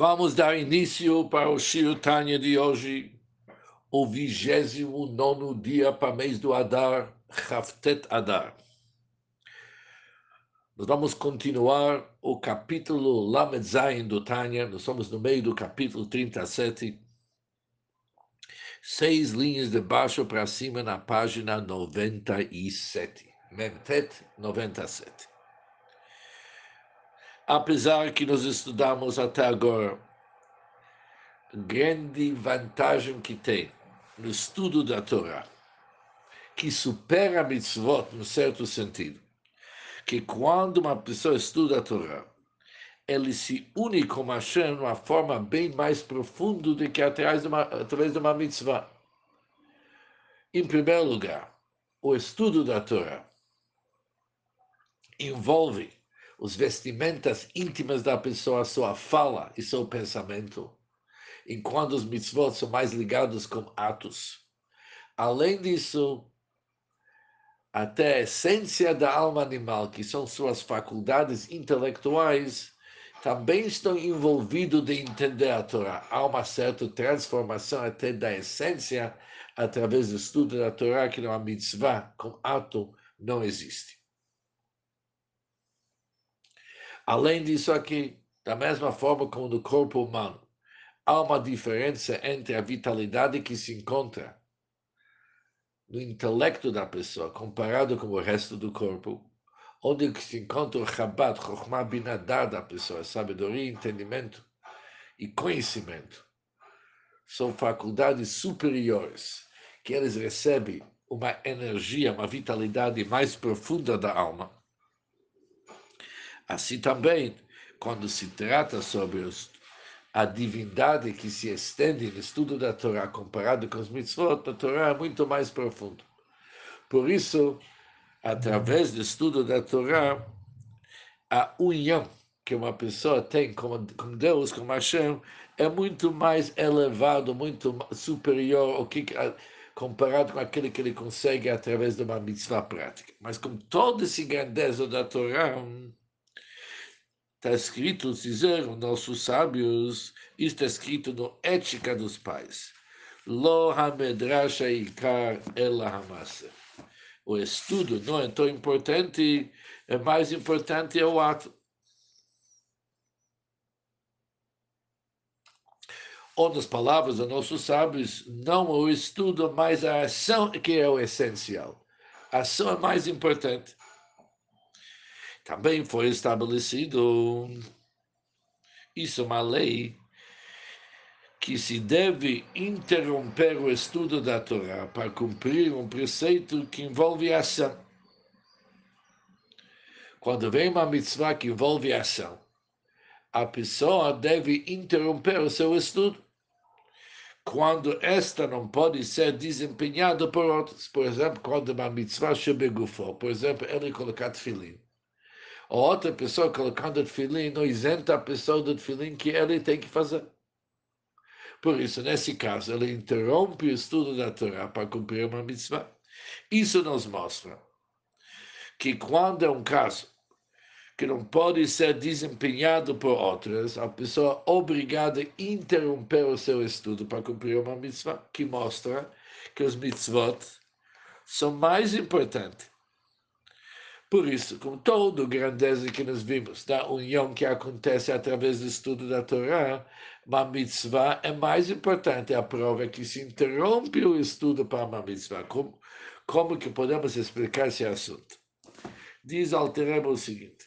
Vamos dar início para o Shiro Tanya de hoje, o 29 dia para o mês do Adar, Haftet Adar. Nós vamos continuar o capítulo Lamed Zayin do Tanya, nós estamos no meio do capítulo 37, seis linhas de baixo para cima na página 97, Memtet 97 apesar que nós estudamos até agora, grande vantagem que tem no estudo da Torá, que supera a mitzvot, no certo sentido, que quando uma pessoa estuda a Torá, ele se une com Hashem de uma forma bem mais profunda do que através de uma, através de uma mitzvah. Em primeiro lugar, o estudo da Torá envolve os vestimentas íntimas da pessoa, sua fala e seu pensamento, enquanto os mitzvot são mais ligados com atos. Além disso, até a essência da alma animal, que são suas faculdades intelectuais, também estão envolvidos de entender a Torá. Há uma certa transformação até da essência através do estudo da Torá, que não é mitzvah, com ato, não existe. Além disso aqui, da mesma forma como no corpo humano, há uma diferença entre a vitalidade que se encontra no intelecto da pessoa comparado com o resto do corpo, onde se encontra o Chabad, Chokhmah Binadar da pessoa, sabedoria, entendimento e conhecimento. São faculdades superiores que eles recebem uma energia, uma vitalidade mais profunda da alma Assim também, quando se trata sobre os, a divindade que se estende no estudo da Torá comparado com os mitzvot, a Torá é muito mais profundo. Por isso, através do estudo da Torá, a união que uma pessoa tem com, com Deus, com Hashem, é muito mais elevado, muito superior ao que comparado com aquele que ele consegue através de uma mitzvah prática. Mas com toda essa grandeza da Torá, Está escrito, dizeram nossos sábios, está escrito no Ética dos Pais. Lo hamedrasha ikar ela hamasa. O estudo não é tão importante, é mais importante é o ato. Ou nas palavras dos nossos sábios, não o estudo, mas a ação que é o essencial. A ação é mais importante também foi estabelecido isso é uma lei que se deve interromper o estudo da Torá para cumprir um preceito que envolve ação. Quando vem uma mitzvah que envolve ação, a pessoa deve interromper o seu estudo. Quando esta não pode ser desempenhada por outros, por exemplo, quando uma mitzvah shebegufo, por exemplo, ele colocar tefilim a outra pessoa colocando tefilim não isenta a pessoa do tefilim que ele tem que fazer. Por isso, nesse caso, ele interrompe o estudo da Torá para cumprir uma mitzvah. Isso nos mostra que quando é um caso que não pode ser desempenhado por outras, a pessoa é obrigada a interromper o seu estudo para cumprir uma mitzvah, que mostra que os mitzvot são mais importantes por isso, com toda a grandeza que nós vimos da união que acontece através do estudo da Torá, uma mitzvah é mais importante. A prova é que se interrompe o estudo para uma mitzvah. Como, como que podemos explicar esse assunto? Diz Altereba o seguinte.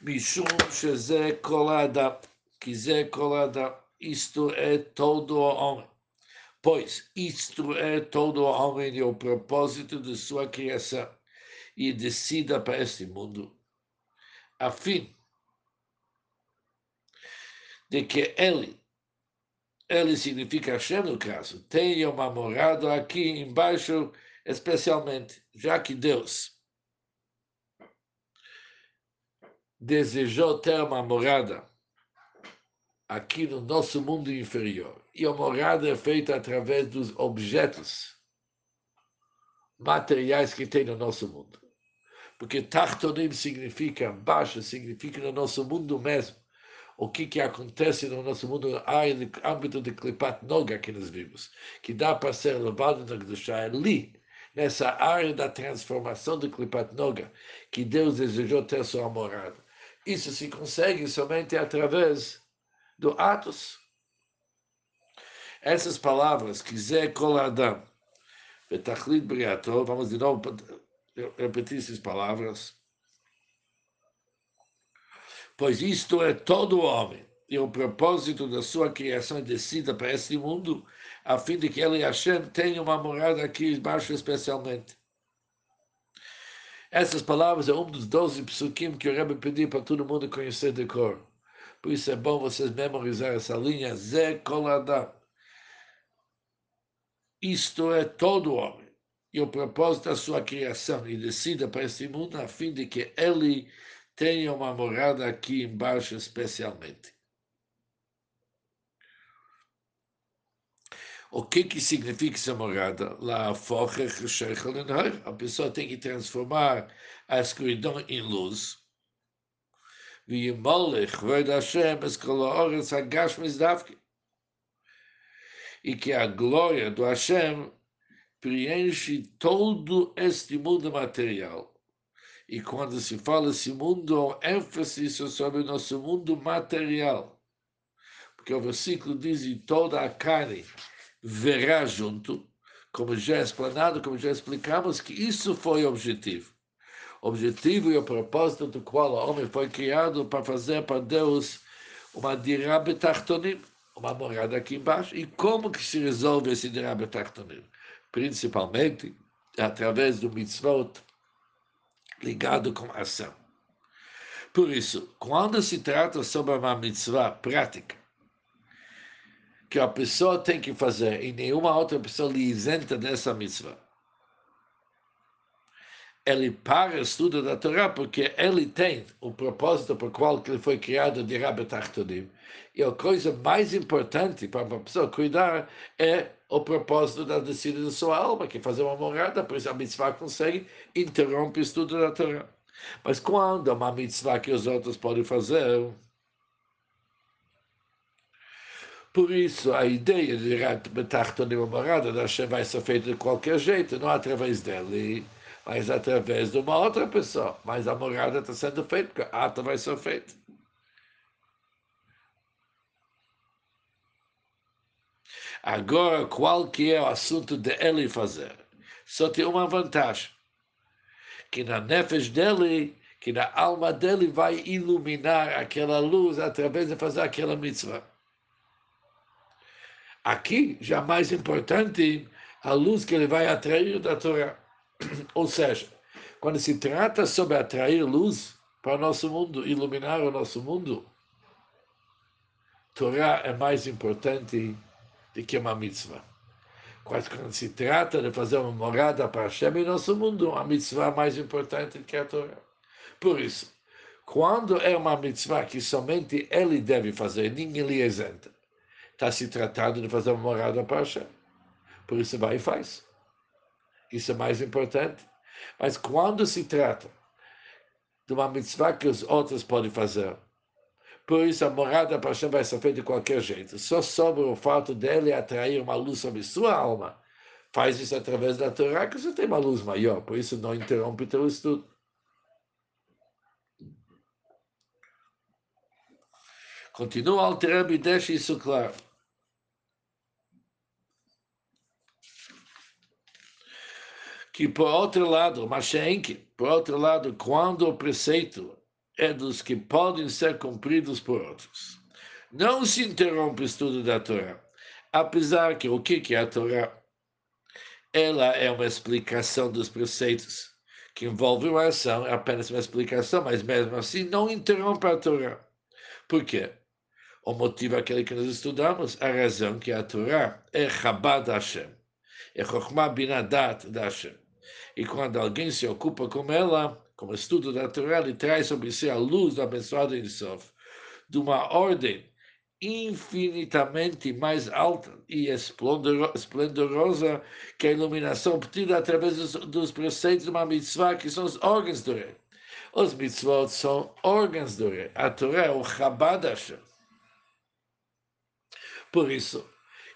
Mishum sheze kolada, que kolada, isto é todo homem pois isto é todo homem e o propósito de sua criação, e decida para este mundo, a fim de que ele, ele significa Hashem no caso, tenha uma morada aqui embaixo, especialmente, já que Deus desejou ter uma morada aqui no nosso mundo inferior. E a morada é feita através dos objetos materiais que tem no nosso mundo. Porque Tachtonim significa baixo, significa no nosso mundo mesmo. O que, que acontece no nosso mundo, no âmbito de Klipat Noga que nós vimos, que dá para ser levado na Gdusha, é ali, nessa área da transformação de Klipat Noga, que Deus desejou ter sua morada. Isso se consegue somente através do Atos. Essas palavras, quiser coladam, betachlit briato, vamos de novo repetir essas palavras. Pois isto é todo homem, e o propósito da sua criação é descida para este mundo, a fim de que ele, Hashem, tenha uma morada aqui embaixo especialmente. Essas palavras é um dos doze psukim que o Rebbe pediu para todo mundo conhecer de cor. Por isso é bom vocês memorizar essa linha, Zé Koladam. Isto é todo homem. E o propósito da sua criação e descida para este mundo a fim de que ele tenha uma morada aqui embaixo especialmente. O que, que significa essa morada? Lá a pessoa tem que transformar a escuridão em luz. E que a glória do Hashem preenche todo este mundo material. E quando se fala esse mundo, há ênfase sobre o nosso mundo material. Porque o versículo diz: e toda a carne verá junto, como já é explanado, como já explicamos, que isso foi o objetivo. O objetivo e o propósito do qual o homem foi criado para fazer para Deus uma dirabetachtonim, uma morada aqui embaixo. E como que se resolve esse dirabetachtonim? Principalmente através do mitzvot ligado com ação. Por isso, quando se trata sobre uma mitzvah prática, que a pessoa tem que fazer e nenhuma outra pessoa lhe isenta dessa mitzvah. Ele para o estudo da Torá porque ele tem o propósito por qual ele foi criado de Rabbi Tachtonim. E a coisa mais importante para uma pessoa cuidar é o propósito da descida da sua alma, que é fazer uma morada, por isso a mitzvah consegue interromper o estudo da Torá. Mas quando uma mitzvah que os outros podem fazer, Por isso, a ideia de Betachton uma morada da Hashem vai ser feita de qualquer jeito, não através dele, mas através de uma outra pessoa. Mas a morada está sendo feita, porque a ata vai ser feita. Agora, qual que é o assunto de ele fazer? Só tem uma vantagem, que na nefesh dele, que na alma dele vai iluminar aquela luz através de fazer aquela mitzvah. Aqui, já mais importante, a luz que ele vai atrair da Torá. Ou seja, quando se trata sobre atrair luz para o nosso mundo, iluminar o nosso mundo, Torá é mais importante do que uma mitzvah. Quando se trata de fazer uma morada para Hashem em nosso mundo, a mitzvah é mais importante do que a Torá. Por isso, quando é uma mitzvah que somente ele deve fazer, ninguém lhe isenta, está se tratando de fazer uma morada para Hashem. Por isso vai e faz. Isso é mais importante. Mas quando se trata de uma mitzvah que os outros podem fazer, por isso a morada para Hashem vai feita de qualquer jeito. Só sobre o fato dele atrair uma luz sobre sua alma. Faz isso através da Torá, que você tem uma luz maior. Por isso não interrompe o teu estudo. Continua alterando e deixa isso claro. que, por outro lado, Mashenke, por outro lado, quando o preceito é dos que podem ser cumpridos por outros, não se interrompe o estudo da Torá, apesar que o que é a Torá? Ela é uma explicação dos preceitos, que envolve uma ação, é apenas uma explicação, mas mesmo assim não interrompe a Torá. Por quê? O motivo é aquele que nós estudamos, a razão que a Torá é Chabad Hashem, é Chokhmah Binadat da Hashem. E quando alguém se ocupa com ela, como estudo natural, ele traz sobre si a luz do abençoado Sof, de uma ordem infinitamente mais alta e esplendorosa que a iluminação obtida através dos, dos preceitos de uma mitzvah, que são os órgãos do rei. Os mitzvot são órgãos do rei. A Torá é o Chabad Hashem. Por isso,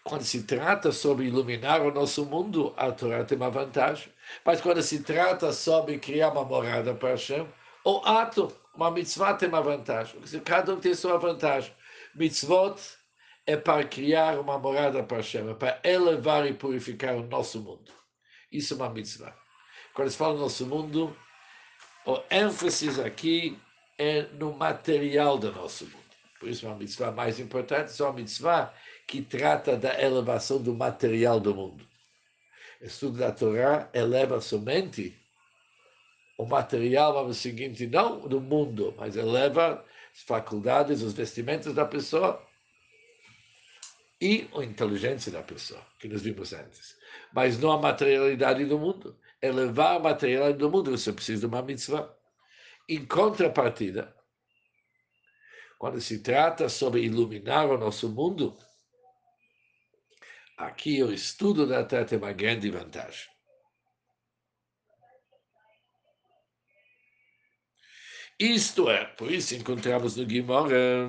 quando se trata sobre iluminar o nosso mundo, a Torá tem uma vantagem. Mas quando se trata sobre criar uma morada para Hashem, o ato, uma mitzvah tem uma vantagem. Cada um tem sua vantagem. Mitzvot é para criar uma morada para Hashem, é para elevar e purificar o nosso mundo. Isso é uma mitzvah. Quando se fala nosso mundo, o ênfase aqui é no material do nosso mundo. Por isso, uma mitzvah mais importante é uma mitzvah que trata da elevação do material do mundo. O estudo da Torá eleva somente o material, vamos seguinte, não do mundo, mas eleva as faculdades, os vestimentos da pessoa e a inteligência da pessoa, que nós vimos antes. Mas não a materialidade do mundo. Elevar a materialidade do mundo, você precisa de uma mitzvah. Em contrapartida, quando se trata sobre iluminar o nosso mundo, aqui o estudo da Torá tem uma grande vantagem. Isto é, por isso encontramos no Guimora.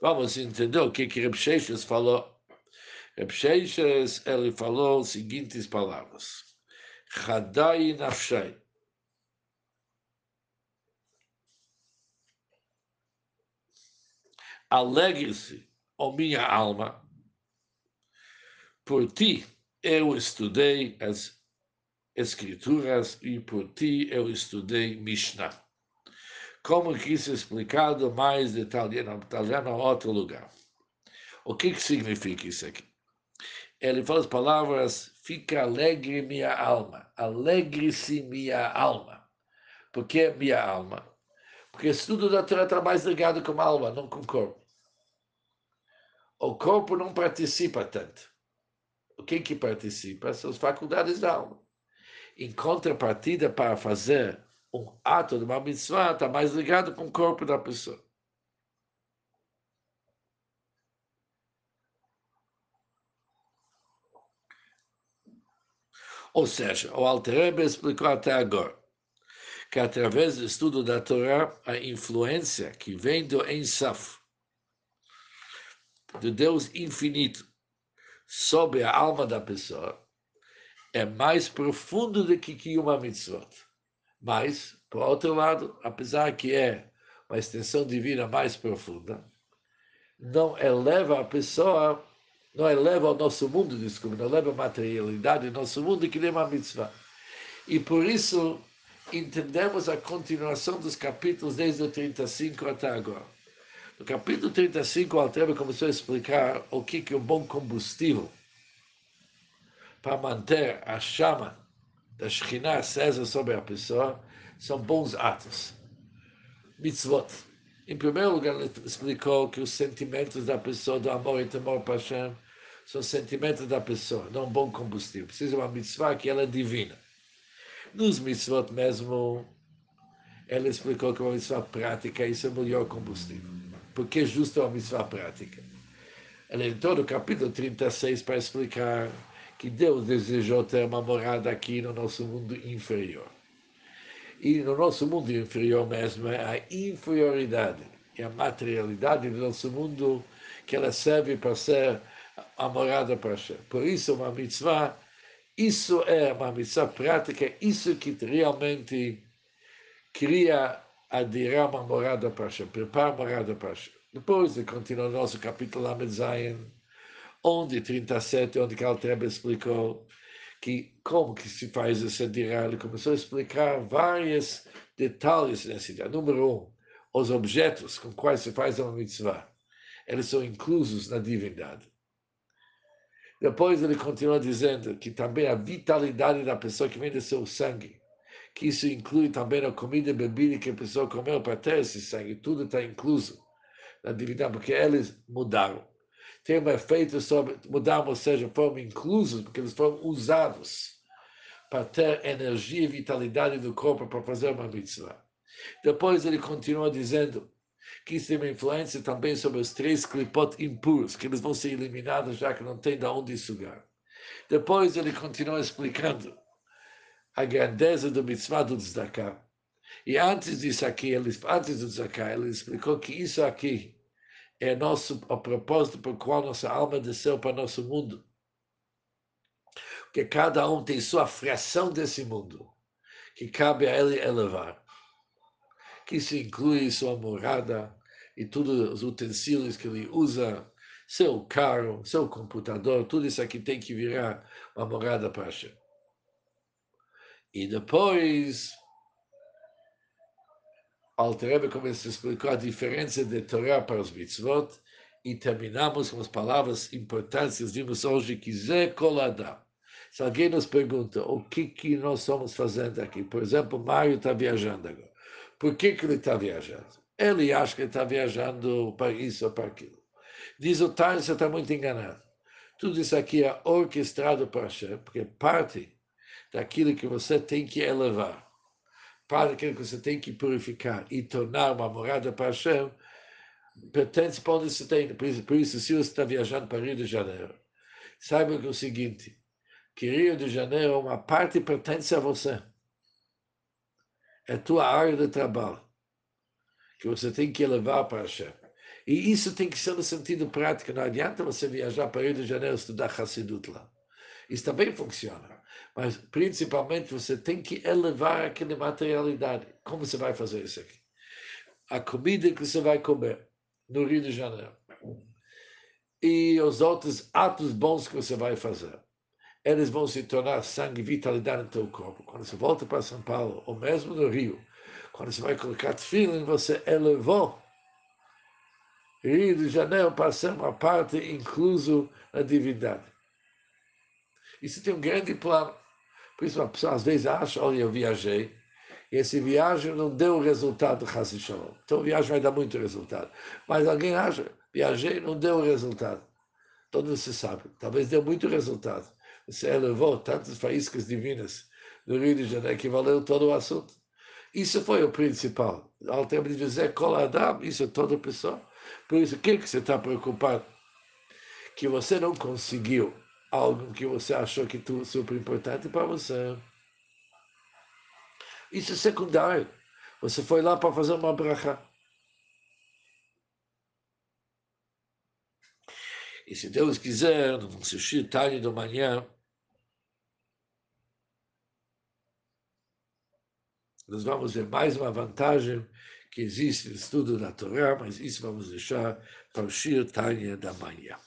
Vamos entender o que que Reb Sheshes falou. Reb Sheshes, ele falou as seguintes palavras. Chadai nafshai. Alegre-se, ó minha alma, por ti eu estudei as escrituras e por ti eu estudei Mishnah. Como que isso é explicado mais detalhado em outro lugar. O que, que significa isso aqui? Ele fala as palavras, fica alegre minha alma, alegre-se minha alma. Por que minha alma? Porque estudo da Torá está mais ligado com a alma, não com o corpo o corpo não participa tanto. O que que participa? São as faculdades da alma. Em contrapartida, para fazer um ato de uma mitzvah, está mais ligado com o corpo da pessoa. Ou seja, o Alter explicou até agora que através do estudo da Torá, a influência que vem do Ensaf, do Deus infinito sobre a alma da pessoa é mais profundo do que uma mitzvot. Mas, por outro lado, apesar que é uma extensão divina mais profunda, não eleva a pessoa, não eleva o nosso mundo, desculpa, não eleva a materialidade do nosso mundo que nem uma mitzvah. E por isso, entendemos a continuação dos capítulos desde o 35 até agora. No capítulo 35, o Altrebe começou a explicar o que é um bom combustível para manter a chama da Shekhinah acesa sobre a pessoa, são bons atos. Mitzvot. Em primeiro lugar, ele explicou que os sentimentos da pessoa, do amor e temor para Hashem, são sentimentos da pessoa, não um bom combustível. Precisa uma mitzvah que ela é divina. Nos mitzvot mesmo, ele explicou que uma mitzvah prática, isso é o melhor combustível porque é justo a mitzvah prática. Ele entrou no capítulo 36 para explicar que Deus desejou ter uma morada aqui no nosso mundo inferior. E no nosso mundo inferior mesmo é a inferioridade e a materialidade do nosso mundo que ela serve para ser a morada para Hashem. Por isso, uma mitzvah, isso é uma mitzvah prática, isso que realmente cria adirá uma morada para Hashem, prepara uma morada para Hashem. Depois continua o nosso capítulo Lamed Zayin, onde 37, onde Kaltrebe explicou que como que se faz esse adirá, ele começou a explicar vários detalhes nesse dia. Número um, os objetos com quais se faz uma mitzvah, eles são inclusos na divindade. Depois ele continua dizendo que também a vitalidade da pessoa que vem do seu sangue, que isso inclui também a comida e bebida que a pessoa comeu para ter esse sangue, tudo está incluso na divindade, porque eles mudaram. Tem um efeito sobre mudaram, ou seja, foram inclusos, porque eles foram usados para ter energia e vitalidade do corpo para fazer uma mitzvah. Depois ele continua dizendo que isso tem uma influência também sobre os três clipot impuros, que eles vão ser eliminados já que não tem de onde sugar. Depois ele continua explicando a grandeza do mitzvah do tzedakah. E antes disso aqui, ele, antes do tzedakah, ele explicou que isso aqui é nosso, o propósito por qual nossa alma desceu para nosso mundo. Porque cada um tem sua fração desse mundo, que cabe a ele elevar. Que isso inclui sua morada e todos os utensílios que ele usa, seu carro, seu computador, tudo isso aqui tem que virar uma morada para Hashem. E depois, Alterebe começa a explicar a diferença de Torá para os mitzvot e terminamos com as palavras importantes vimos hoje, que Zé Koladam. Se alguém nos pergunta o que, que nós estamos fazendo aqui, por exemplo, Mário está viajando agora. Por que, que ele está viajando? Ele acha que está viajando para isso ou para aquilo. Diz o Tais, você está muito enganado. Tudo isso aqui é orquestrado para Hashem, porque parte daquilo que você tem que elevar, parte daquilo que você tem que purificar e tornar uma morada para Hashem, pertence para onde você tem. Por isso, por isso se você está viajando para Rio de Janeiro, saiba que é o seguinte, que Rio de Janeiro, uma parte pertence a você. É tua área de trabalho que você tem que levar para Hashem. E isso tem que ser no sentido prático. Não adianta você viajar para Rio de Janeiro estudar Hassidut lá. Isso também funciona. Mas, principalmente, você tem que elevar aquela materialidade. Como você vai fazer isso aqui? A comida que você vai comer no Rio de Janeiro. E os outros atos bons que você vai fazer. Eles vão se tornar sangue vitalidade no teu corpo. Quando você volta para São Paulo, ou mesmo no Rio, quando você vai colocar tefilin, você elevou Rio de Janeiro para ser uma parte incluso na divindade. Isso tem um grande plano. Por isso, uma pessoa às vezes acha: olha, eu viajei, e esse viagem não deu resultado, Hassi. Então, a viagem vai dar muito resultado. Mas alguém acha: viajei, não deu resultado. Todo se sabe. Talvez deu muito resultado. Você elevou tantas faíscas divinas no Rio de Janeiro que valeu todo o assunto. Isso foi o principal. Ao tempo de dizer Koladam, isso é toda pessoa. Por isso, o que, que você está preocupado? Que você não conseguiu algo que você achou que é super importante para você. Isso é secundário. Você foi lá para fazer uma bracha. E se Deus quiser, no sushi tarde da manhã, nós vamos ver mais uma vantagem que existe no estudo da Torá, mas isso vamos deixar para o Shir Tanya da manhã.